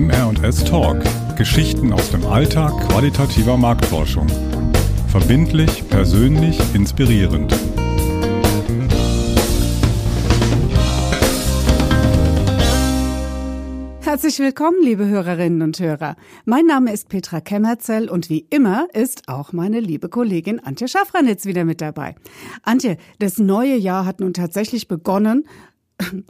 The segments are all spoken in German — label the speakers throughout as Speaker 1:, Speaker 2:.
Speaker 1: MR&S Talk. Geschichten aus dem Alltag qualitativer Marktforschung. Verbindlich, persönlich, inspirierend.
Speaker 2: Herzlich willkommen, liebe Hörerinnen und Hörer. Mein Name ist Petra Kemmerzell und wie immer ist auch meine liebe Kollegin Antje Schaffranitz wieder mit dabei. Antje, das neue Jahr hat nun tatsächlich begonnen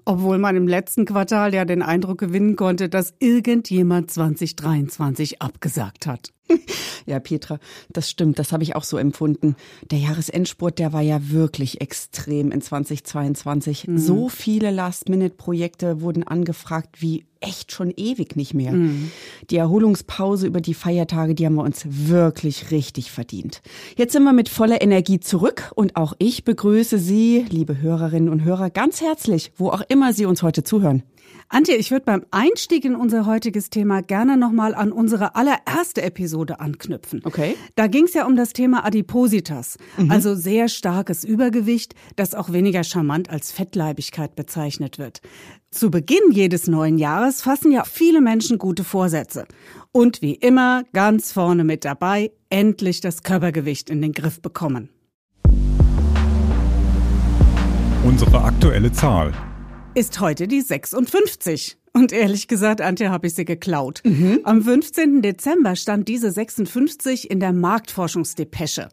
Speaker 2: obwohl man im letzten Quartal ja den Eindruck gewinnen konnte, dass irgendjemand 2023 abgesagt hat.
Speaker 3: Ja, Petra, das stimmt, das habe ich auch so empfunden. Der Jahresendspurt, der war ja wirklich extrem in 2022. Mhm. So viele Last-Minute-Projekte wurden angefragt wie echt schon ewig nicht mehr. Mhm. Die Erholungspause über die Feiertage, die haben wir uns wirklich richtig verdient. Jetzt sind wir mit voller Energie zurück und auch ich begrüße Sie, liebe Hörerinnen und Hörer, ganz herzlich, wo auch immer Sie uns heute zuhören.
Speaker 2: Antje, ich würde beim Einstieg in unser heutiges Thema gerne nochmal an unsere allererste Episode anknüpfen.
Speaker 3: Okay.
Speaker 2: Da ging es ja um das Thema Adipositas, mhm. also sehr starkes Übergewicht, das auch weniger charmant als Fettleibigkeit bezeichnet wird. Zu Beginn jedes neuen Jahres fassen ja viele Menschen gute Vorsätze. Und wie immer, ganz vorne mit dabei, endlich das Körpergewicht in den Griff bekommen.
Speaker 1: Unsere aktuelle Zahl
Speaker 2: ist heute die 56. Und ehrlich gesagt, Antje, habe ich sie geklaut. Mhm. Am 15. Dezember stand diese 56 in der Marktforschungsdepesche.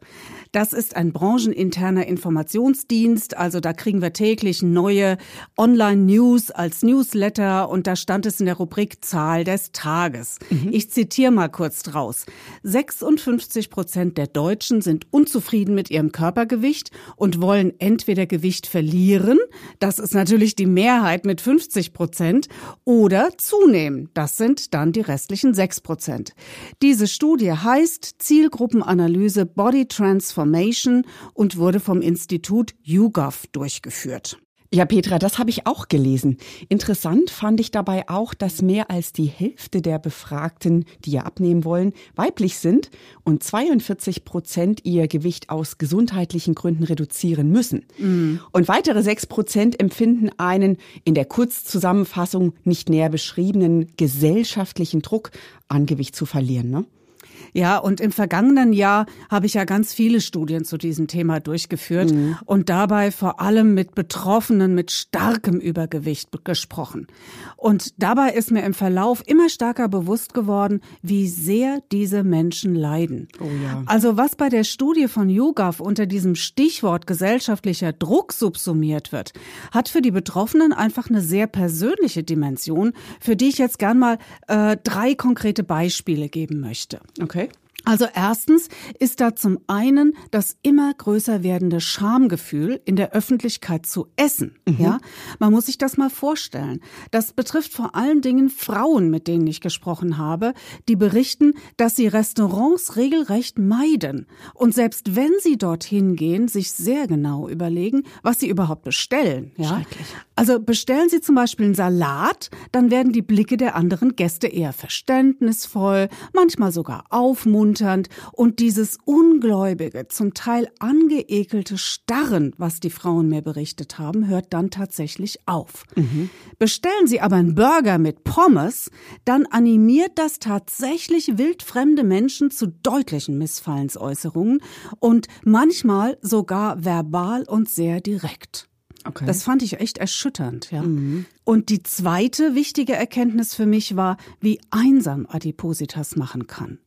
Speaker 2: Das ist ein brancheninterner Informationsdienst. Also da kriegen wir täglich neue Online-News als Newsletter und da stand es in der Rubrik Zahl des Tages. Mhm. Ich zitiere mal kurz draus. 56 Prozent der Deutschen sind unzufrieden mit ihrem Körpergewicht und wollen entweder Gewicht verlieren, das ist natürlich die Mehrheit mit 50 Prozent, oder zunehmen, das sind dann die restlichen 6 Prozent. Diese Studie heißt Zielgruppenanalyse Body Transformation und wurde vom Institut YouGov durchgeführt.
Speaker 3: Ja, Petra, das habe ich auch gelesen. Interessant fand ich dabei auch, dass mehr als die Hälfte der Befragten, die ja abnehmen wollen, weiblich sind und 42 Prozent ihr Gewicht aus gesundheitlichen Gründen reduzieren müssen. Mhm. Und weitere 6 Prozent empfinden einen in der Kurzzusammenfassung nicht näher beschriebenen gesellschaftlichen Druck, an Gewicht zu verlieren. Ne?
Speaker 2: Ja, und im vergangenen Jahr habe ich ja ganz viele Studien zu diesem Thema durchgeführt mhm. und dabei vor allem mit Betroffenen mit starkem Übergewicht gesprochen. Und dabei ist mir im Verlauf immer stärker bewusst geworden, wie sehr diese Menschen leiden. Oh ja. Also was bei der Studie von YouGov unter diesem Stichwort gesellschaftlicher Druck subsumiert wird, hat für die Betroffenen einfach eine sehr persönliche Dimension, für die ich jetzt gern mal äh, drei konkrete Beispiele geben möchte.
Speaker 3: Okay.
Speaker 2: Also erstens ist da zum einen das immer größer werdende Schamgefühl in der Öffentlichkeit zu essen. Mhm. Ja, man muss sich das mal vorstellen. Das betrifft vor allen Dingen Frauen, mit denen ich gesprochen habe, die berichten, dass sie Restaurants regelrecht meiden und selbst wenn sie dorthin gehen, sich sehr genau überlegen, was sie überhaupt bestellen. Ja, also bestellen sie zum Beispiel einen Salat, dann werden die Blicke der anderen Gäste eher verständnisvoll, manchmal sogar aufmunternd ermunternd und dieses ungläubige, zum Teil angeekelte Starren, was die Frauen mir berichtet haben, hört dann tatsächlich auf. Mhm. Bestellen Sie aber einen Burger mit Pommes, dann animiert das tatsächlich wildfremde Menschen zu deutlichen Missfallensäußerungen und manchmal sogar verbal und sehr direkt. Okay. Das fand ich echt erschütternd, ja. Mhm. Und die zweite wichtige Erkenntnis für mich war, wie einsam Adipositas machen kann.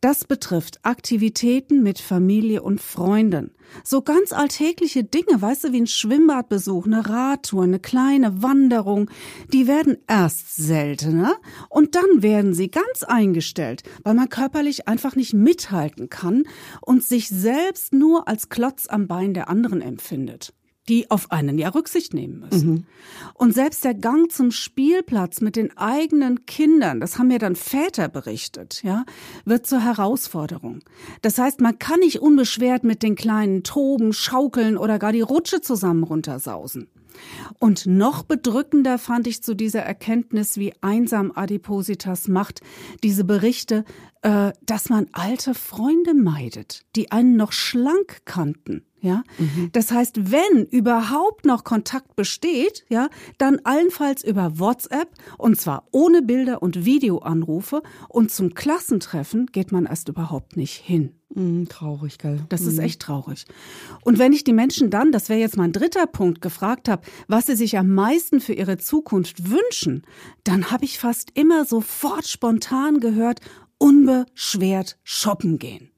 Speaker 2: Das betrifft Aktivitäten mit Familie und Freunden. So ganz alltägliche Dinge, weißt du, wie ein Schwimmbadbesuch, eine Radtour, eine kleine Wanderung, die werden erst seltener und dann werden sie ganz eingestellt, weil man körperlich einfach nicht mithalten kann und sich selbst nur als Klotz am Bein der anderen empfindet die auf einen ja Rücksicht nehmen müssen. Mhm. Und selbst der Gang zum Spielplatz mit den eigenen Kindern, das haben mir dann Väter berichtet, ja, wird zur Herausforderung. Das heißt, man kann nicht unbeschwert mit den kleinen toben, schaukeln oder gar die Rutsche zusammen runtersausen. Und noch bedrückender fand ich zu dieser Erkenntnis, wie einsam Adipositas macht, diese Berichte, äh, dass man alte Freunde meidet, die einen noch schlank kannten. Ja, mhm. das heißt, wenn überhaupt noch Kontakt besteht, ja, dann allenfalls über WhatsApp und zwar ohne Bilder und Videoanrufe und zum Klassentreffen geht man erst überhaupt nicht hin.
Speaker 3: Mhm, traurig, gell?
Speaker 2: Das mhm. ist echt traurig. Und wenn ich die Menschen dann, das wäre jetzt mein dritter Punkt, gefragt habe, was sie sich am meisten für ihre Zukunft wünschen, dann habe ich fast immer sofort spontan gehört, unbeschwert shoppen gehen.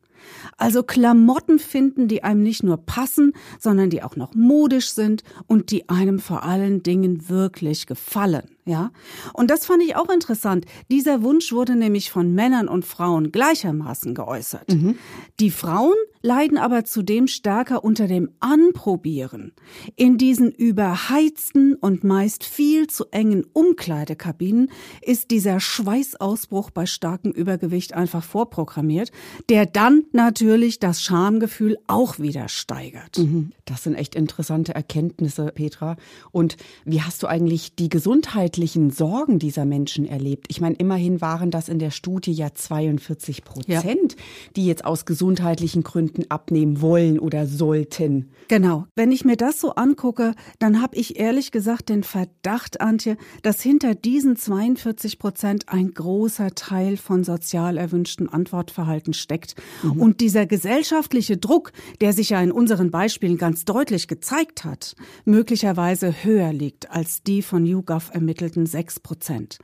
Speaker 2: Also Klamotten finden, die einem nicht nur passen, sondern die auch noch modisch sind und die einem vor allen Dingen wirklich gefallen. Ja, und das fand ich auch interessant. Dieser Wunsch wurde nämlich von Männern und Frauen gleichermaßen geäußert. Mhm. Die Frauen leiden aber zudem stärker unter dem Anprobieren. In diesen überheizten und meist viel zu engen Umkleidekabinen ist dieser Schweißausbruch bei starkem Übergewicht einfach vorprogrammiert, der dann natürlich das Schamgefühl auch wieder steigert. Mhm.
Speaker 3: Das sind echt interessante Erkenntnisse, Petra. Und wie hast du eigentlich die Gesundheit gesundheitlichen Sorgen dieser Menschen erlebt. Ich meine, immerhin waren das in der Studie ja 42 Prozent, ja. die jetzt aus gesundheitlichen Gründen abnehmen wollen oder sollten.
Speaker 2: Genau. Wenn ich mir das so angucke, dann habe ich ehrlich gesagt den Verdacht, Antje, dass hinter diesen 42 Prozent ein großer Teil von sozial erwünschten Antwortverhalten steckt. Mhm. Und dieser gesellschaftliche Druck, der sich ja in unseren Beispielen ganz deutlich gezeigt hat, möglicherweise höher liegt als die von YouGov ermittelten ermittelten 6 Prozent.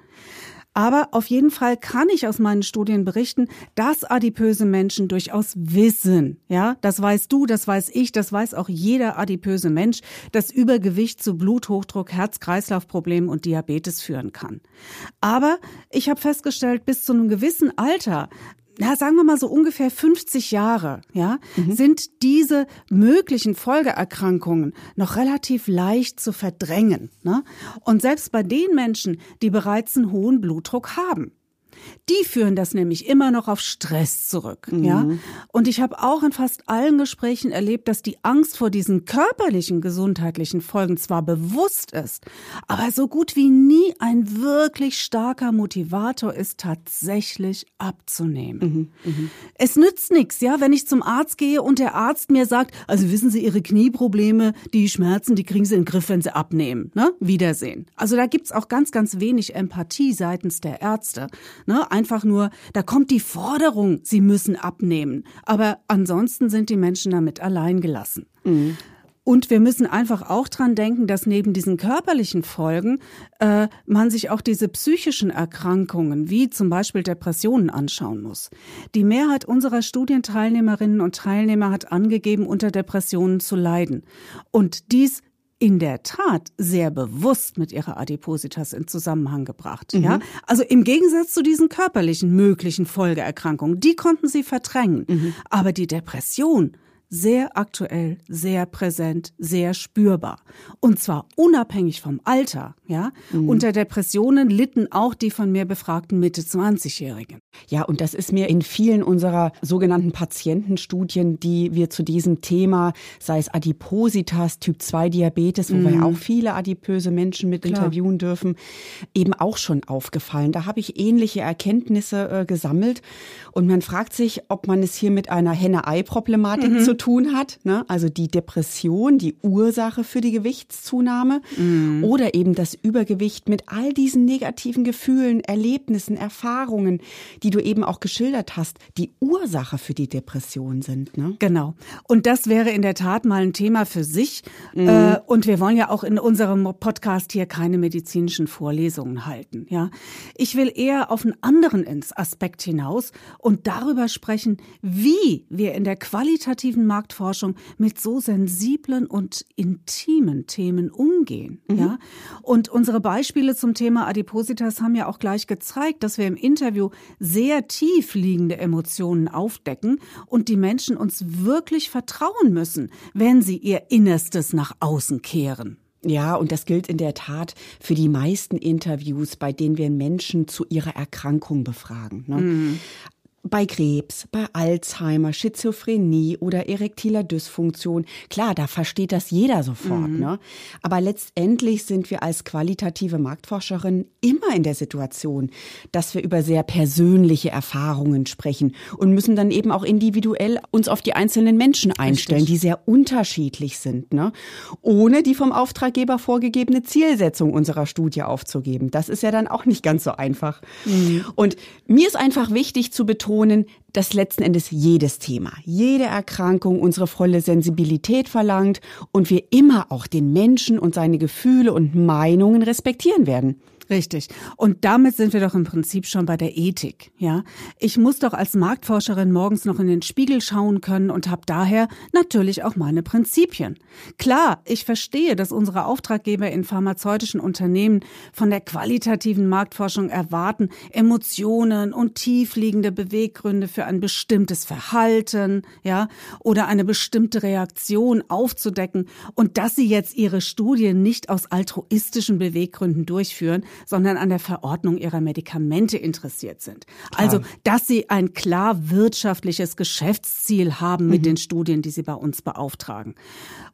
Speaker 2: Aber auf jeden Fall kann ich aus meinen Studien berichten, dass adipöse Menschen durchaus wissen, ja, das weißt du, das weiß ich, das weiß auch jeder adipöse Mensch, dass Übergewicht zu Bluthochdruck, Herz-Kreislauf-Problemen und Diabetes führen kann. Aber ich habe festgestellt, bis zu einem gewissen Alter na, sagen wir mal so ungefähr 50 Jahre, ja, mhm. sind diese möglichen Folgeerkrankungen noch relativ leicht zu verdrängen. Ne? Und selbst bei den Menschen, die bereits einen hohen Blutdruck haben, die führen das nämlich immer noch auf Stress zurück, mhm. ja. Und ich habe auch in fast allen Gesprächen erlebt, dass die Angst vor diesen körperlichen gesundheitlichen Folgen zwar bewusst ist, aber so gut wie nie ein wirklich starker Motivator ist, tatsächlich abzunehmen. Mhm. Mhm. Es nützt nichts, ja, wenn ich zum Arzt gehe und der Arzt mir sagt, also wissen Sie, Ihre Knieprobleme, die Schmerzen, die kriegen Sie in den Griff, wenn Sie abnehmen. Ne? Wiedersehen. Also da gibt's auch ganz, ganz wenig Empathie seitens der Ärzte. Ne? Einfach nur, da kommt die Forderung, sie müssen abnehmen. Aber ansonsten sind die Menschen damit allein gelassen. Mhm. Und wir müssen einfach auch dran denken, dass neben diesen körperlichen Folgen äh, man sich auch diese psychischen Erkrankungen wie zum Beispiel Depressionen anschauen muss. Die Mehrheit unserer Studienteilnehmerinnen und Teilnehmer hat angegeben, unter Depressionen zu leiden. Und dies in der Tat sehr bewusst mit ihrer Adipositas in Zusammenhang gebracht. Mhm. Ja, also im Gegensatz zu diesen körperlichen möglichen Folgeerkrankungen, die konnten sie verdrängen. Mhm. Aber die Depression sehr aktuell, sehr präsent, sehr spürbar. Und zwar unabhängig vom Alter, ja. Mhm. Unter Depressionen litten auch die von mir befragten Mitte 20-Jährigen.
Speaker 3: Ja, und das ist mir in vielen unserer sogenannten Patientenstudien, die wir zu diesem Thema, sei es Adipositas, Typ 2 Diabetes, wo mhm. wir ja auch viele adipöse Menschen mit Klar. interviewen dürfen, eben auch schon aufgefallen. Da habe ich ähnliche Erkenntnisse äh, gesammelt. Und man fragt sich, ob man es hier mit einer Henne-Ei-Problematik mhm. zu tun hat, ne? also die Depression, die Ursache für die Gewichtszunahme mhm. oder eben das Übergewicht mit all diesen negativen Gefühlen, Erlebnissen, Erfahrungen, die du eben auch geschildert hast, die Ursache für die Depression sind. Ne?
Speaker 2: Genau. Und das wäre in der Tat mal ein Thema für sich. Mhm. Äh, und wir wollen ja auch in unserem Podcast hier keine medizinischen Vorlesungen halten. Ja, ich will eher auf einen anderen Aspekt hinaus und darüber sprechen, wie wir in der qualitativen Marktforschung mit so sensiblen und intimen Themen umgehen. Mhm. Ja? Und unsere Beispiele zum Thema Adipositas haben ja auch gleich gezeigt, dass wir im Interview sehr tief liegende Emotionen aufdecken und die Menschen uns wirklich vertrauen müssen, wenn sie ihr Innerstes nach außen kehren.
Speaker 3: Ja, und das gilt in der Tat für die meisten Interviews, bei denen wir Menschen zu ihrer Erkrankung befragen. Ne? Mhm. Bei Krebs, bei Alzheimer, Schizophrenie oder erektiler Dysfunktion, klar, da versteht das jeder sofort. Mhm. Ne? Aber letztendlich sind wir als qualitative Marktforscherin immer in der Situation, dass wir über sehr persönliche Erfahrungen sprechen und müssen dann eben auch individuell uns auf die einzelnen Menschen einstellen, Richtig. die sehr unterschiedlich sind, ne? ohne die vom Auftraggeber vorgegebene Zielsetzung unserer Studie aufzugeben. Das ist ja dann auch nicht ganz so einfach. Mhm. Und mir ist einfach wichtig zu betonen, dass letzten Endes jedes Thema, jede Erkrankung unsere volle Sensibilität verlangt und wir immer auch den Menschen und seine Gefühle und Meinungen respektieren werden.
Speaker 2: Richtig. Und damit sind wir doch im Prinzip schon bei der Ethik, ja? Ich muss doch als Marktforscherin morgens noch in den Spiegel schauen können und habe daher natürlich auch meine Prinzipien. Klar, ich verstehe, dass unsere Auftraggeber in pharmazeutischen Unternehmen von der qualitativen Marktforschung erwarten, Emotionen und tiefliegende Beweggründe für ein bestimmtes Verhalten, ja, oder eine bestimmte Reaktion aufzudecken und dass sie jetzt ihre Studien nicht aus altruistischen Beweggründen durchführen, sondern an der Verordnung ihrer Medikamente interessiert sind. Klar. Also, dass sie ein klar wirtschaftliches Geschäftsziel haben mit mhm. den Studien, die sie bei uns beauftragen.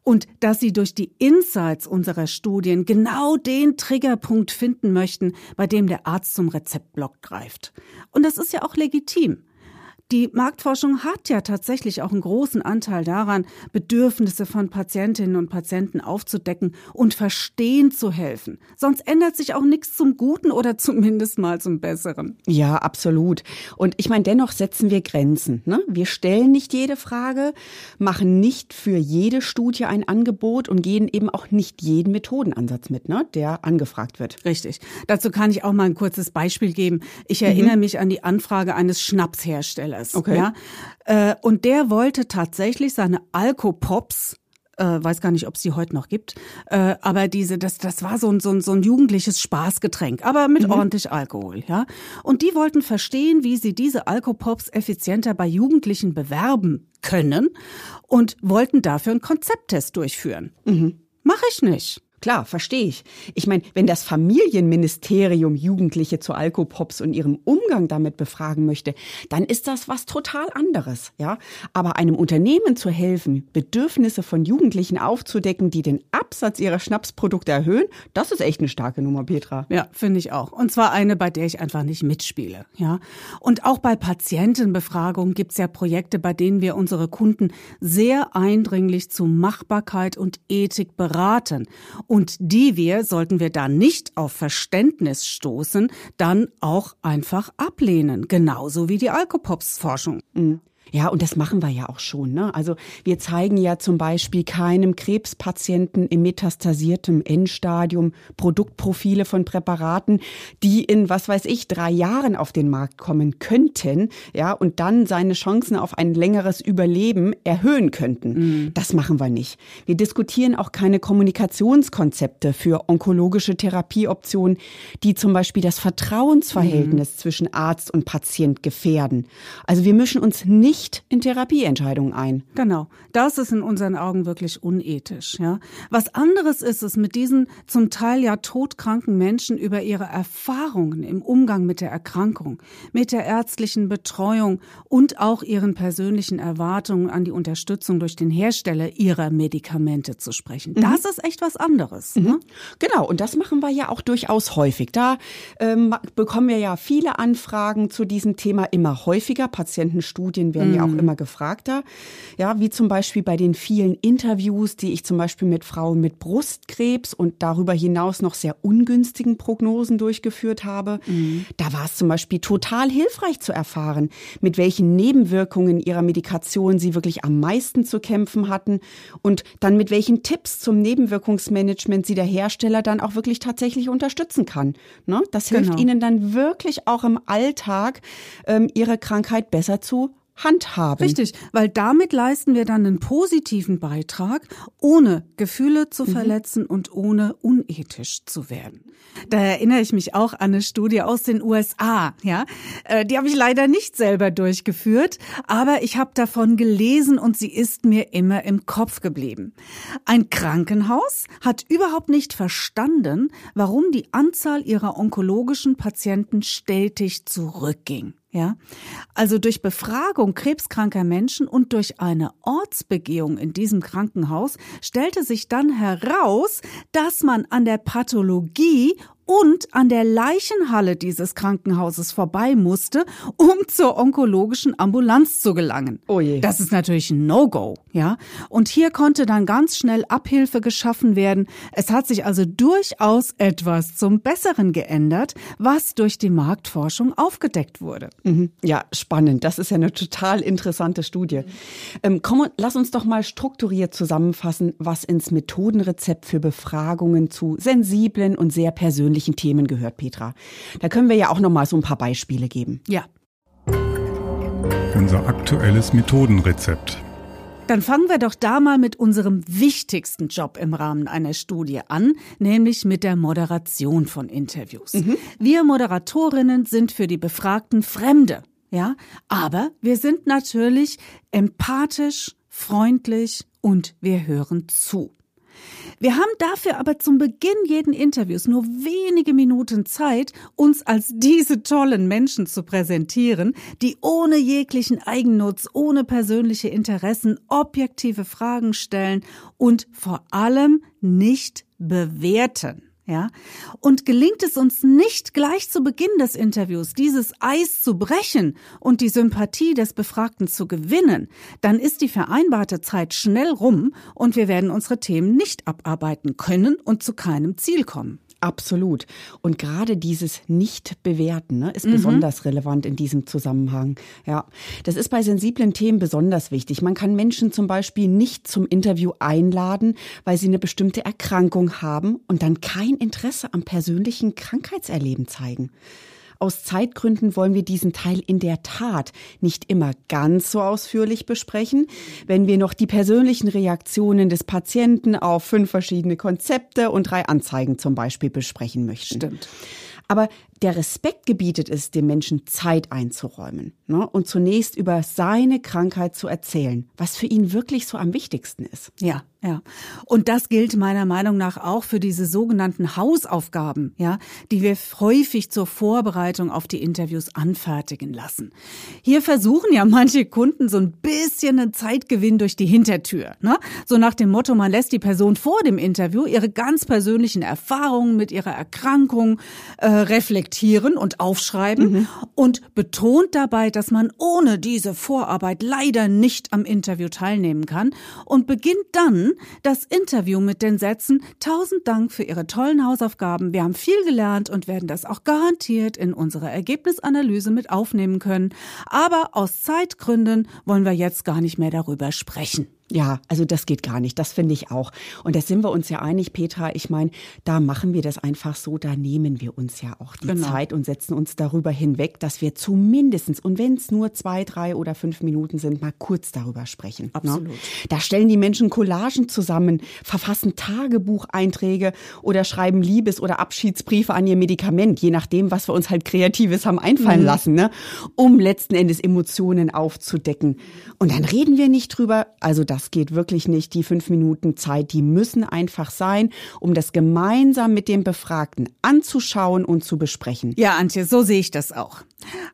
Speaker 2: Und dass sie durch die Insights unserer Studien genau den Triggerpunkt finden möchten, bei dem der Arzt zum Rezeptblock greift. Und das ist ja auch legitim. Die Marktforschung hat ja tatsächlich auch einen großen Anteil daran, Bedürfnisse von Patientinnen und Patienten aufzudecken und verstehen zu helfen. Sonst ändert sich auch nichts zum Guten oder zumindest mal zum Besseren.
Speaker 3: Ja, absolut. Und ich meine, dennoch setzen wir Grenzen. Ne? Wir stellen nicht jede Frage, machen nicht für jede Studie ein Angebot und gehen eben auch nicht jeden Methodenansatz mit, ne? der angefragt wird.
Speaker 2: Richtig. Dazu kann ich auch mal ein kurzes Beispiel geben. Ich erinnere mhm. mich an die Anfrage eines Schnapsherstellers. Herstellers. Okay. Ja? Äh, und der wollte tatsächlich seine Alkopops äh, weiß gar nicht, ob es die heute noch gibt, äh, aber diese, das, das war so ein, so ein, so ein jugendliches Spaßgetränk, aber mit mhm. ordentlich Alkohol, ja. Und die wollten verstehen, wie sie diese Alkopops effizienter bei Jugendlichen bewerben können und wollten dafür einen Konzepttest durchführen. Mhm. Mach ich nicht.
Speaker 3: Klar, verstehe ich. Ich meine, wenn das Familienministerium Jugendliche zu Alkopops und ihrem Umgang damit befragen möchte, dann ist das was total anderes, ja? Aber einem Unternehmen zu helfen, Bedürfnisse von Jugendlichen aufzudecken, die den Absatz ihrer Schnapsprodukte erhöhen, das ist echt eine starke Nummer, Petra.
Speaker 2: Ja, finde ich auch. Und zwar eine, bei der ich einfach nicht mitspiele, ja? Und auch bei Patientenbefragungen gibt's ja Projekte, bei denen wir unsere Kunden sehr eindringlich zu Machbarkeit und Ethik beraten die wir, sollten wir da nicht auf Verständnis stoßen, dann auch einfach ablehnen, genauso wie die Alkopops-Forschung.
Speaker 3: Mhm. Ja, und das machen wir ja auch schon. Ne? Also wir zeigen ja zum Beispiel keinem Krebspatienten im metastasiertem Endstadium Produktprofile von Präparaten, die in, was weiß ich, drei Jahren auf den Markt kommen könnten, ja, und dann seine Chancen auf ein längeres Überleben erhöhen könnten. Mhm. Das machen wir nicht. Wir diskutieren auch keine Kommunikationskonzepte für onkologische Therapieoptionen, die zum Beispiel das Vertrauensverhältnis mhm. zwischen Arzt und Patient gefährden. Also wir mischen uns nicht nicht in Therapieentscheidungen ein.
Speaker 2: Genau. Das ist in unseren Augen wirklich unethisch, ja. Was anderes ist es, mit diesen zum Teil ja todkranken Menschen über ihre Erfahrungen im Umgang mit der Erkrankung, mit der ärztlichen Betreuung und auch ihren persönlichen Erwartungen an die Unterstützung durch den Hersteller ihrer Medikamente zu sprechen. Mhm. Das ist echt was anderes. Mhm. Ne?
Speaker 3: Genau. Und das machen wir ja auch durchaus häufig. Da ähm, bekommen wir ja viele Anfragen zu diesem Thema immer häufiger. Patientenstudien werden ja auch mhm. immer gefragter. Ja, wie zum Beispiel bei den vielen Interviews, die ich zum Beispiel mit Frauen mit Brustkrebs und darüber hinaus noch sehr ungünstigen Prognosen durchgeführt habe. Mhm. Da war es zum Beispiel total hilfreich zu erfahren, mit welchen Nebenwirkungen ihrer Medikation sie wirklich am meisten zu kämpfen hatten und dann mit welchen Tipps zum Nebenwirkungsmanagement sie der Hersteller dann auch wirklich tatsächlich unterstützen kann. Ne? Das hilft genau. ihnen dann wirklich auch im Alltag, ähm, ihre Krankheit besser zu handhaben.
Speaker 2: Richtig, weil damit leisten wir dann einen positiven Beitrag, ohne Gefühle zu mhm. verletzen und ohne unethisch zu werden. Da erinnere ich mich auch an eine Studie aus den USA, ja. Äh, die habe ich leider nicht selber durchgeführt, aber ich habe davon gelesen und sie ist mir immer im Kopf geblieben. Ein Krankenhaus hat überhaupt nicht verstanden, warum die Anzahl ihrer onkologischen Patienten stetig zurückging. Ja, also durch Befragung krebskranker Menschen und durch eine Ortsbegehung in diesem Krankenhaus stellte sich dann heraus, dass man an der Pathologie und an der Leichenhalle dieses Krankenhauses vorbei musste, um zur onkologischen Ambulanz zu gelangen.
Speaker 3: Oh je.
Speaker 2: Das ist natürlich ein No-Go, ja. Und hier konnte dann ganz schnell Abhilfe geschaffen werden. Es hat sich also durchaus etwas zum Besseren geändert, was durch die Marktforschung aufgedeckt wurde.
Speaker 3: Mhm. Ja, spannend. Das ist ja eine total interessante Studie. Ähm, komm, lass uns doch mal strukturiert zusammenfassen, was ins Methodenrezept für Befragungen zu sensiblen und sehr persönlichen persönlichen Themen gehört, Petra. Da können wir ja auch noch mal so ein paar Beispiele geben.
Speaker 2: Ja.
Speaker 1: Unser aktuelles Methodenrezept.
Speaker 2: Dann fangen wir doch da mal mit unserem wichtigsten Job im Rahmen einer Studie an, nämlich mit der Moderation von Interviews. Mhm. Wir Moderatorinnen sind für die Befragten Fremde, ja, aber wir sind natürlich empathisch, freundlich und wir hören zu. Wir haben dafür aber zum Beginn jeden Interviews nur wenige Minuten Zeit, uns als diese tollen Menschen zu präsentieren, die ohne jeglichen Eigennutz, ohne persönliche Interessen objektive Fragen stellen und vor allem nicht bewerten. Ja? Und gelingt es uns nicht gleich zu Beginn des Interviews dieses Eis zu brechen und die Sympathie des Befragten zu gewinnen, dann ist die vereinbarte Zeit schnell rum und wir werden unsere Themen nicht abarbeiten können und zu keinem Ziel kommen.
Speaker 3: Absolut. Und gerade dieses Nicht-Bewerten ne, ist mhm. besonders relevant in diesem Zusammenhang. Ja, das ist bei sensiblen Themen besonders wichtig. Man kann Menschen zum Beispiel nicht zum Interview einladen, weil sie eine bestimmte Erkrankung haben und dann kein Interesse am persönlichen Krankheitserleben zeigen. Aus Zeitgründen wollen wir diesen Teil in der Tat nicht immer ganz so ausführlich besprechen, wenn wir noch die persönlichen Reaktionen des Patienten auf fünf verschiedene Konzepte und drei Anzeigen zum Beispiel besprechen möchten.
Speaker 2: Stimmt.
Speaker 3: Aber der Respekt gebietet es, dem Menschen Zeit einzuräumen ne, und zunächst über seine Krankheit zu erzählen, was für ihn wirklich so am wichtigsten ist.
Speaker 2: Ja, ja. Und das gilt meiner Meinung nach auch für diese sogenannten Hausaufgaben, ja, die wir häufig zur Vorbereitung auf die Interviews anfertigen lassen. Hier versuchen ja manche Kunden so ein bisschen einen Zeitgewinn durch die Hintertür, ne? So nach dem Motto, man lässt die Person vor dem Interview ihre ganz persönlichen Erfahrungen mit ihrer Erkrankung äh, reflektieren und aufschreiben mhm. und betont dabei, dass man ohne diese Vorarbeit leider nicht am Interview teilnehmen kann und beginnt dann das Interview mit den Sätzen Tausend Dank für Ihre tollen Hausaufgaben. Wir haben viel gelernt und werden das auch garantiert in unsere Ergebnisanalyse mit aufnehmen können. Aber aus Zeitgründen wollen wir jetzt gar nicht mehr darüber sprechen.
Speaker 3: Ja, also das geht gar nicht. Das finde ich auch. Und da sind wir uns ja einig, Petra. Ich meine, da machen wir das einfach so. Da nehmen wir uns ja auch die genau. Zeit und setzen uns darüber hinweg, dass wir zumindestens und wenn es nur zwei, drei oder fünf Minuten sind, mal kurz darüber sprechen. Ne?
Speaker 2: Absolut. Ne?
Speaker 3: Da stellen die Menschen Collagen zusammen, verfassen Tagebucheinträge oder schreiben Liebes- oder Abschiedsbriefe an ihr Medikament, je nachdem, was wir uns halt Kreatives haben einfallen mhm. lassen, ne? um letzten Endes Emotionen aufzudecken. Und dann reden wir nicht drüber. Also das geht wirklich nicht. Die fünf Minuten Zeit, die müssen einfach sein, um das gemeinsam mit dem Befragten anzuschauen und zu besprechen.
Speaker 2: Ja, Antje, so sehe ich das auch.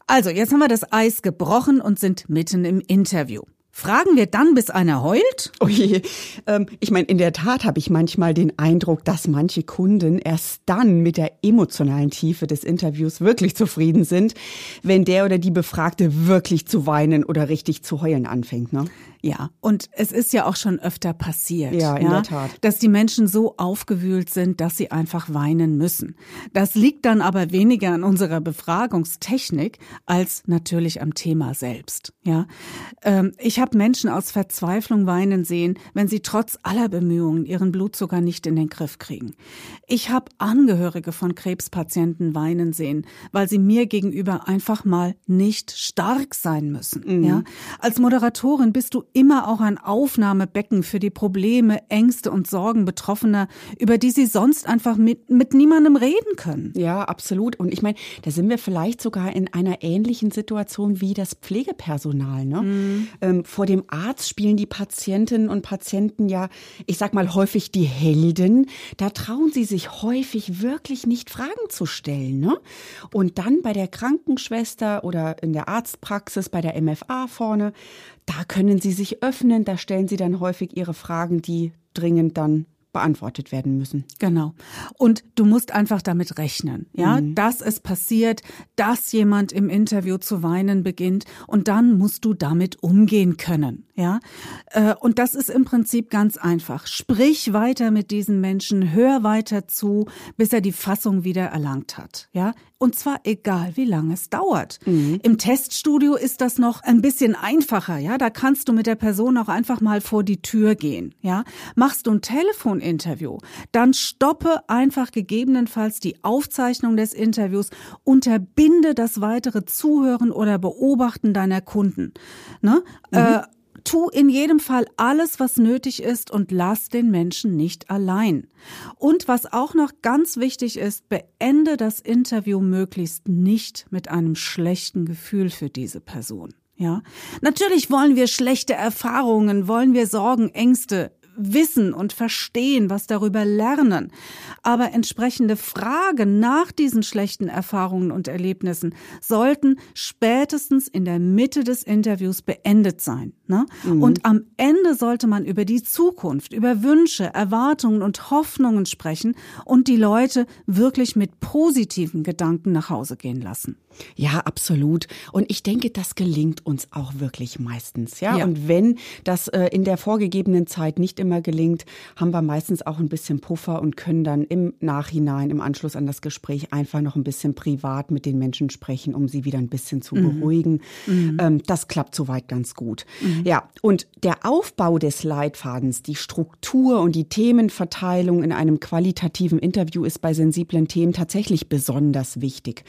Speaker 2: Also, jetzt haben wir das Eis gebrochen und sind mitten im Interview. Fragen wir dann, bis einer heult?
Speaker 3: Oh je. Ähm, ich meine, in der Tat habe ich manchmal den Eindruck, dass manche Kunden erst dann mit der emotionalen Tiefe des Interviews wirklich zufrieden sind, wenn der oder die Befragte wirklich zu weinen oder richtig zu heulen anfängt. Ne?
Speaker 2: Ja, und es ist ja auch schon öfter passiert,
Speaker 3: ja, in ja, der Tat.
Speaker 2: dass die Menschen so aufgewühlt sind, dass sie einfach weinen müssen. Das liegt dann aber weniger an unserer Befragungstechnik als natürlich am Thema selbst. Ja, ähm, ich habe Menschen aus Verzweiflung weinen sehen, wenn sie trotz aller Bemühungen ihren Blutzucker nicht in den Griff kriegen. Ich habe Angehörige von Krebspatienten weinen sehen, weil sie mir gegenüber einfach mal nicht stark sein müssen. Mhm. Ja, als Moderatorin bist du immer auch ein Aufnahmebecken für die Probleme, Ängste und Sorgen Betroffener, über die sie sonst einfach mit, mit niemandem reden können.
Speaker 3: Ja, absolut. Und ich meine, da sind wir vielleicht sogar in einer ähnlichen Situation wie das Pflegepersonal. Ne? Mhm. Ähm, vor dem Arzt spielen die Patientinnen und Patienten ja, ich sag mal, häufig die Helden. Da trauen sie sich häufig wirklich nicht Fragen zu stellen. Ne? Und dann bei der Krankenschwester oder in der Arztpraxis, bei der MFA vorne, da können sie sich öffnen, da stellen sie dann häufig ihre Fragen, die dringend dann beantwortet werden müssen.
Speaker 2: Genau. Und du musst einfach damit rechnen, ja, mhm. dass es passiert, dass jemand im Interview zu weinen beginnt und dann musst du damit umgehen können, ja. Äh, und das ist im Prinzip ganz einfach. Sprich weiter mit diesen Menschen, hör weiter zu, bis er die Fassung wieder erlangt hat, ja. Und zwar egal, wie lange es dauert. Mhm. Im Teststudio ist das noch ein bisschen einfacher, ja. Da kannst du mit der Person auch einfach mal vor die Tür gehen, ja. Machst du ein Telefoninterview, dann stoppe einfach gegebenenfalls die Aufzeichnung des Interviews, unterbinde das weitere Zuhören oder Beobachten deiner Kunden. Ne? Mhm. Äh, Tu in jedem Fall alles, was nötig ist und lass den Menschen nicht allein. Und was auch noch ganz wichtig ist, beende das Interview möglichst nicht mit einem schlechten Gefühl für diese Person. Ja, natürlich wollen wir schlechte Erfahrungen, wollen wir Sorgen, Ängste wissen und verstehen, was darüber lernen. Aber entsprechende Fragen nach diesen schlechten Erfahrungen und Erlebnissen sollten spätestens in der Mitte des Interviews beendet sein. Ne? Mhm. Und am Ende sollte man über die Zukunft, über Wünsche, Erwartungen und Hoffnungen sprechen und die Leute wirklich mit positiven Gedanken nach Hause gehen lassen.
Speaker 3: Ja, absolut. Und ich denke, das gelingt uns auch wirklich meistens. Ja, ja. und wenn das äh, in der vorgegebenen Zeit nicht immer gelingt, haben wir meistens auch ein bisschen Puffer und können dann im Nachhinein, im Anschluss an das Gespräch einfach noch ein bisschen privat mit den Menschen sprechen, um sie wieder ein bisschen zu mhm. beruhigen. Mhm. Ähm, das klappt soweit ganz gut. Mhm. Ja, und der Aufbau des Leitfadens, die Struktur und die Themenverteilung in einem qualitativen Interview ist bei sensiblen Themen tatsächlich besonders wichtig.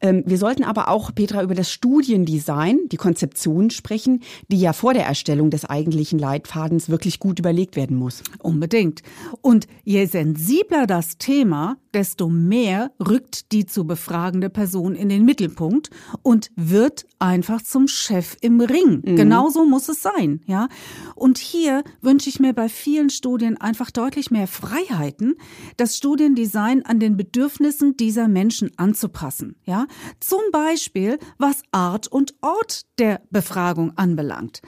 Speaker 3: Ähm, wir sollten aber auch, Petra, über das Studiendesign, die Konzeption sprechen, die ja vor der Erstellung des eigentlichen Leitfadens wirklich gut überlegt werden muss.
Speaker 2: Unbedingt. Und je sensibler das Thema, desto mehr rückt die zu befragende Person in den Mittelpunkt und wird einfach zum Chef im Ring. Mhm. Genauso muss es sein, ja. Und hier wünsche ich mir bei vielen Studien einfach deutlich mehr Freiheiten, das Studiendesign an den Bedürfnissen dieser Menschen anzupassen, ja. Zum Beispiel, was Art und Ort der Befragung anbelangt.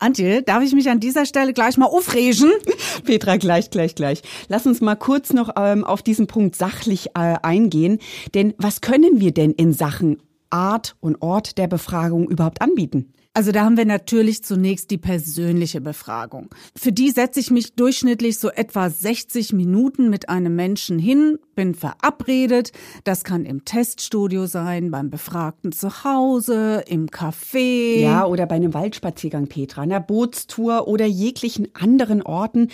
Speaker 2: Antje, darf ich mich an dieser Stelle gleich mal aufregen?
Speaker 3: Petra, gleich, gleich, gleich. Lass uns mal kurz noch ähm, auf diesen Punkt sachlich äh, eingehen. Denn was können wir denn in Sachen Art und Ort der Befragung überhaupt anbieten?
Speaker 2: Also da haben wir natürlich zunächst die persönliche Befragung. Für die setze ich mich durchschnittlich so etwa 60 Minuten mit einem Menschen hin, bin verabredet. Das kann im Teststudio sein, beim Befragten zu Hause, im Café.
Speaker 3: Ja, oder bei einem Waldspaziergang, Petra, einer Bootstour oder jeglichen anderen Orten,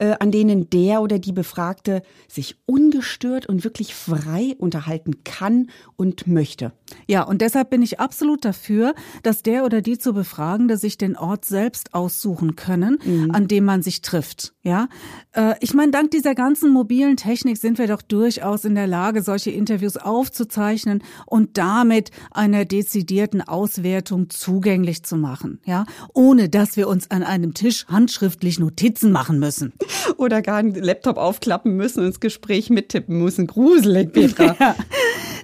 Speaker 3: äh, an denen der oder die Befragte sich ungestört und wirklich frei unterhalten kann und möchte.
Speaker 2: Ja, und deshalb bin ich absolut dafür, dass der oder die zu Befragende sich den Ort selbst aussuchen können, mhm. an dem man sich trifft. Ja, äh, ich meine, dank dieser ganzen mobilen Technik sind wir doch durchaus in der Lage, solche Interviews aufzuzeichnen und damit einer dezidierten Auswertung zugänglich zu machen. Ja, ohne dass wir uns an einem Tisch handschriftlich Notizen machen müssen.
Speaker 3: Oder gar einen Laptop aufklappen müssen und ins Gespräch mittippen müssen. Gruselig, Petra. Ja.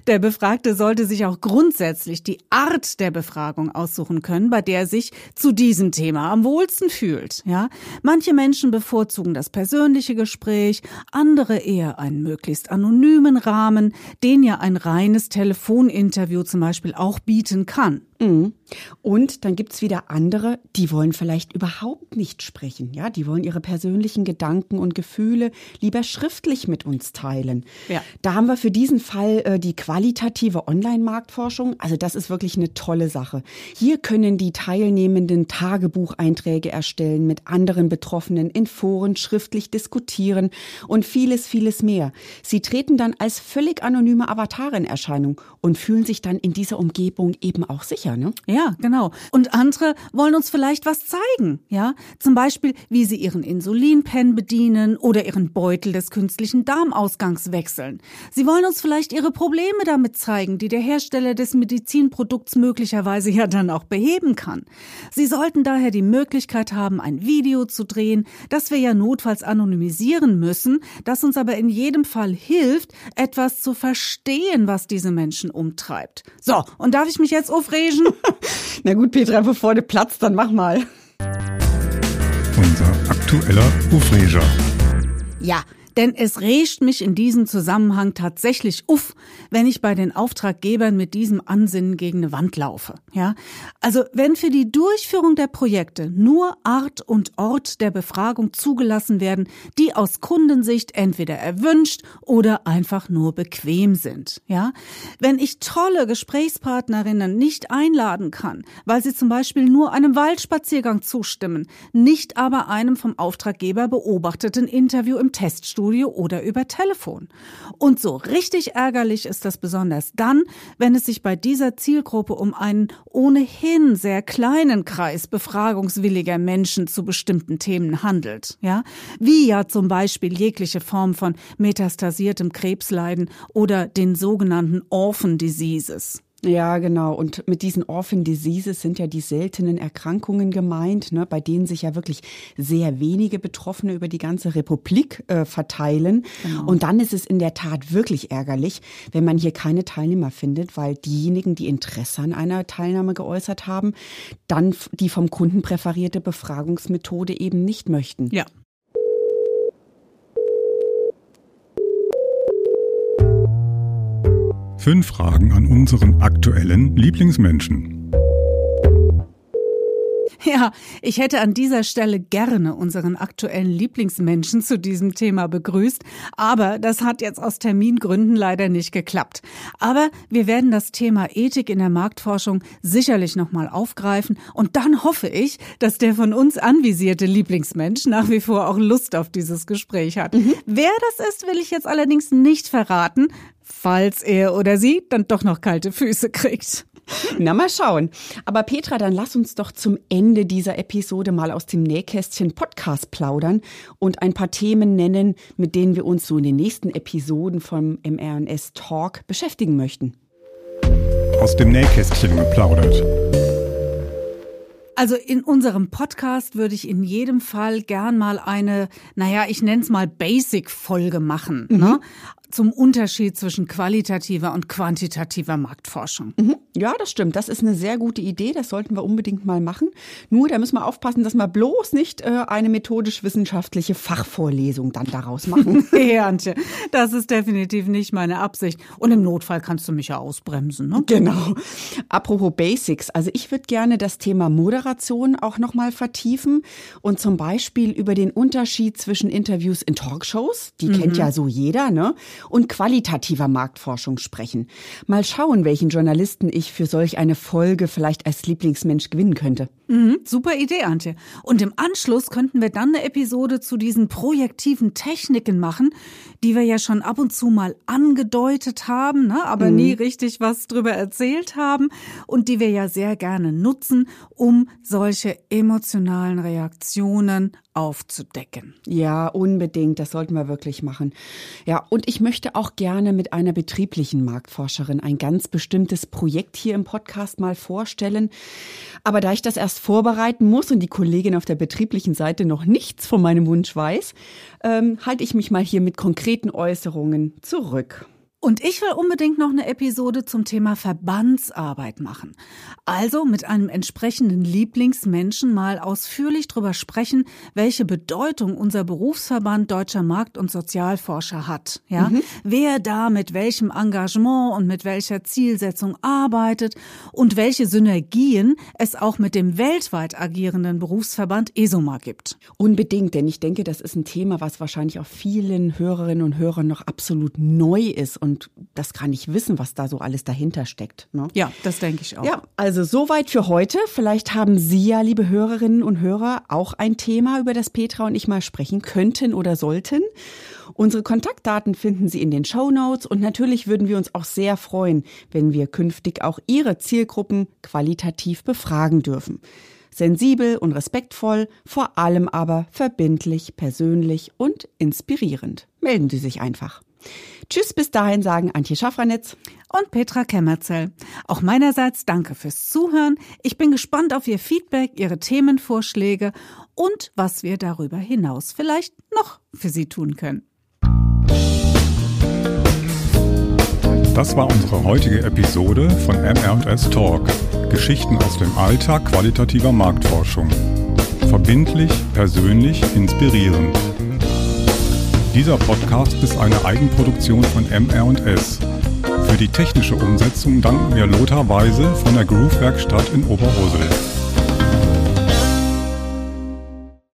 Speaker 2: Der Befragte sollte sich auch grundsätzlich die Art der Befragung aussuchen können, bei der er sich zu diesem Thema am wohlsten fühlt. Ja, manche Menschen bevorzugen das persönliche Gespräch, andere eher einen möglichst anonymen Rahmen, den ja ein reines Telefoninterview zum Beispiel auch bieten kann.
Speaker 3: Mhm. Und dann gibt's wieder andere, die wollen vielleicht überhaupt nicht sprechen. Ja, die wollen ihre persönlichen Gedanken und Gefühle lieber schriftlich mit uns teilen. Ja. Da haben wir für diesen Fall äh, die qualitative Online-Marktforschung. Also das ist wirklich eine tolle Sache. Hier können die Teilnehmenden Tagebucheinträge erstellen, mit anderen Betroffenen in Foren schriftlich diskutieren und vieles, vieles mehr. Sie treten dann als völlig anonyme Avatare in Erscheinung und fühlen sich dann in dieser Umgebung eben auch sicher. Bilder, ne?
Speaker 2: Ja, genau. Und andere wollen uns vielleicht was zeigen, ja? Zum Beispiel, wie sie ihren Insulinpen bedienen oder ihren Beutel des künstlichen Darmausgangs wechseln. Sie wollen uns vielleicht ihre Probleme damit zeigen, die der Hersteller des Medizinprodukts möglicherweise ja dann auch beheben kann. Sie sollten daher die Möglichkeit haben, ein Video zu drehen, das wir ja notfalls anonymisieren müssen, das uns aber in jedem Fall hilft, etwas zu verstehen, was diese Menschen umtreibt. So, und darf ich mich jetzt aufregen?
Speaker 3: Na gut, Petra, bevor du platzt, dann mach mal.
Speaker 1: Unser aktueller Ufreger.
Speaker 2: Ja, denn es regt mich in diesem Zusammenhang tatsächlich uff, wenn ich bei den Auftraggebern mit diesem Ansinnen gegen eine Wand laufe. Ja, also wenn für die Durchführung der Projekte nur Art und Ort der Befragung zugelassen werden, die aus Kundensicht entweder erwünscht oder einfach nur bequem sind. Ja, wenn ich tolle Gesprächspartnerinnen nicht einladen kann, weil sie zum Beispiel nur einem Waldspaziergang zustimmen, nicht aber einem vom Auftraggeber beobachteten Interview im Teststudio Fitnessstudio oder über Telefon. Und so richtig ärgerlich ist das besonders dann, wenn es sich bei dieser Zielgruppe um einen ohnehin sehr kleinen Kreis befragungswilliger Menschen zu bestimmten Themen handelt. Ja, wie ja zum Beispiel jegliche Form von metastasiertem Krebsleiden oder den sogenannten Orphan Diseases.
Speaker 3: Ja, genau. Und mit diesen Orphan Diseases sind ja die seltenen Erkrankungen gemeint, ne, bei denen sich ja wirklich sehr wenige Betroffene über die ganze Republik äh, verteilen. Genau. Und dann ist es in der Tat wirklich ärgerlich, wenn man hier keine Teilnehmer findet, weil diejenigen, die Interesse an einer Teilnahme geäußert haben, dann die vom Kunden präferierte Befragungsmethode eben nicht möchten.
Speaker 2: Ja.
Speaker 1: Fünf Fragen an unseren aktuellen Lieblingsmenschen.
Speaker 2: Ja, ich hätte an dieser Stelle gerne unseren aktuellen Lieblingsmenschen zu diesem Thema begrüßt, aber das hat jetzt aus Termingründen leider nicht geklappt. Aber wir werden das Thema Ethik in der Marktforschung sicherlich nochmal aufgreifen und dann hoffe ich, dass der von uns anvisierte Lieblingsmensch nach wie vor auch Lust auf dieses Gespräch hat. Mhm. Wer das ist, will ich jetzt allerdings nicht verraten, falls er oder sie dann doch noch kalte Füße kriegt.
Speaker 3: Na, mal schauen. Aber Petra, dann lass uns doch zum Ende dieser Episode mal aus dem Nähkästchen Podcast plaudern und ein paar Themen nennen, mit denen wir uns so in den nächsten Episoden vom MRNS Talk beschäftigen möchten.
Speaker 1: Aus dem Nähkästchen geplaudert.
Speaker 2: Also in unserem Podcast würde ich in jedem Fall gern mal eine, naja, ich nenne es mal Basic-Folge machen. Ne? Mhm. Ne? Zum Unterschied zwischen qualitativer und quantitativer Marktforschung.
Speaker 3: Mhm. Ja, das stimmt. Das ist eine sehr gute Idee. Das sollten wir unbedingt mal machen. Nur, da müssen wir aufpassen, dass wir bloß nicht äh, eine methodisch-wissenschaftliche Fachvorlesung dann daraus machen.
Speaker 2: Antje, das ist definitiv nicht meine Absicht. Und im Notfall kannst du mich ja ausbremsen. Ne?
Speaker 3: Genau. Apropos Basics. Also ich würde gerne das Thema Moderation auch nochmal vertiefen und zum Beispiel über den Unterschied zwischen Interviews in Talkshows, die mhm. kennt ja so jeder, ne? Und qualitativer Marktforschung sprechen. Mal schauen, welchen Journalisten ich für solch eine Folge vielleicht als Lieblingsmensch gewinnen könnte.
Speaker 2: Mhm, super Idee, Antje. Und im Anschluss könnten wir dann eine Episode zu diesen projektiven Techniken machen, die wir ja schon ab und zu mal angedeutet haben, ne, aber mhm. nie richtig was drüber erzählt haben und die wir ja sehr gerne nutzen, um solche emotionalen Reaktionen aufzudecken.
Speaker 3: Ja, unbedingt. Das sollten wir wirklich machen. Ja, und ich möchte auch gerne mit einer betrieblichen Marktforscherin ein ganz bestimmtes Projekt hier im Podcast mal vorstellen. Aber da ich das erst vorbereiten muss und die Kollegin auf der betrieblichen Seite noch nichts von meinem Wunsch weiß, ähm, halte ich mich mal hier mit konkreten Äußerungen zurück.
Speaker 2: Und ich will unbedingt noch eine Episode zum Thema Verbandsarbeit machen. Also mit einem entsprechenden Lieblingsmenschen mal ausführlich drüber sprechen, welche Bedeutung unser Berufsverband Deutscher Markt- und Sozialforscher hat. Ja, mhm. wer da mit welchem Engagement und mit welcher Zielsetzung arbeitet und welche Synergien es auch mit dem weltweit agierenden Berufsverband ESOMA gibt.
Speaker 3: Unbedingt, denn ich denke, das ist ein Thema, was wahrscheinlich auch vielen Hörerinnen und Hörern noch absolut neu ist und und das kann ich wissen, was da so alles dahinter steckt. Ne?
Speaker 2: Ja, das denke ich auch.
Speaker 3: Ja, also soweit für heute. Vielleicht haben Sie ja, liebe Hörerinnen und Hörer, auch ein Thema, über das Petra und ich mal sprechen könnten oder sollten. Unsere Kontaktdaten finden Sie in den Show Notes und natürlich würden wir uns auch sehr freuen, wenn wir künftig auch Ihre Zielgruppen qualitativ befragen dürfen. Sensibel und respektvoll, vor allem aber verbindlich, persönlich und inspirierend. Melden Sie sich einfach. Tschüss, bis dahin sagen Antje Schaffranitz
Speaker 2: und Petra Kemmerzell. Auch meinerseits danke fürs Zuhören. Ich bin gespannt auf Ihr Feedback, Ihre Themenvorschläge und was wir darüber hinaus vielleicht noch für Sie tun können.
Speaker 1: Das war unsere heutige Episode von MR&S Talk. Geschichten aus dem Alltag qualitativer Marktforschung. Verbindlich, persönlich, inspirierend. Dieser Podcast ist eine Eigenproduktion von MR&S. Für die technische Umsetzung danken wir Lothar Weise von der Groove Werkstatt in Oberursel.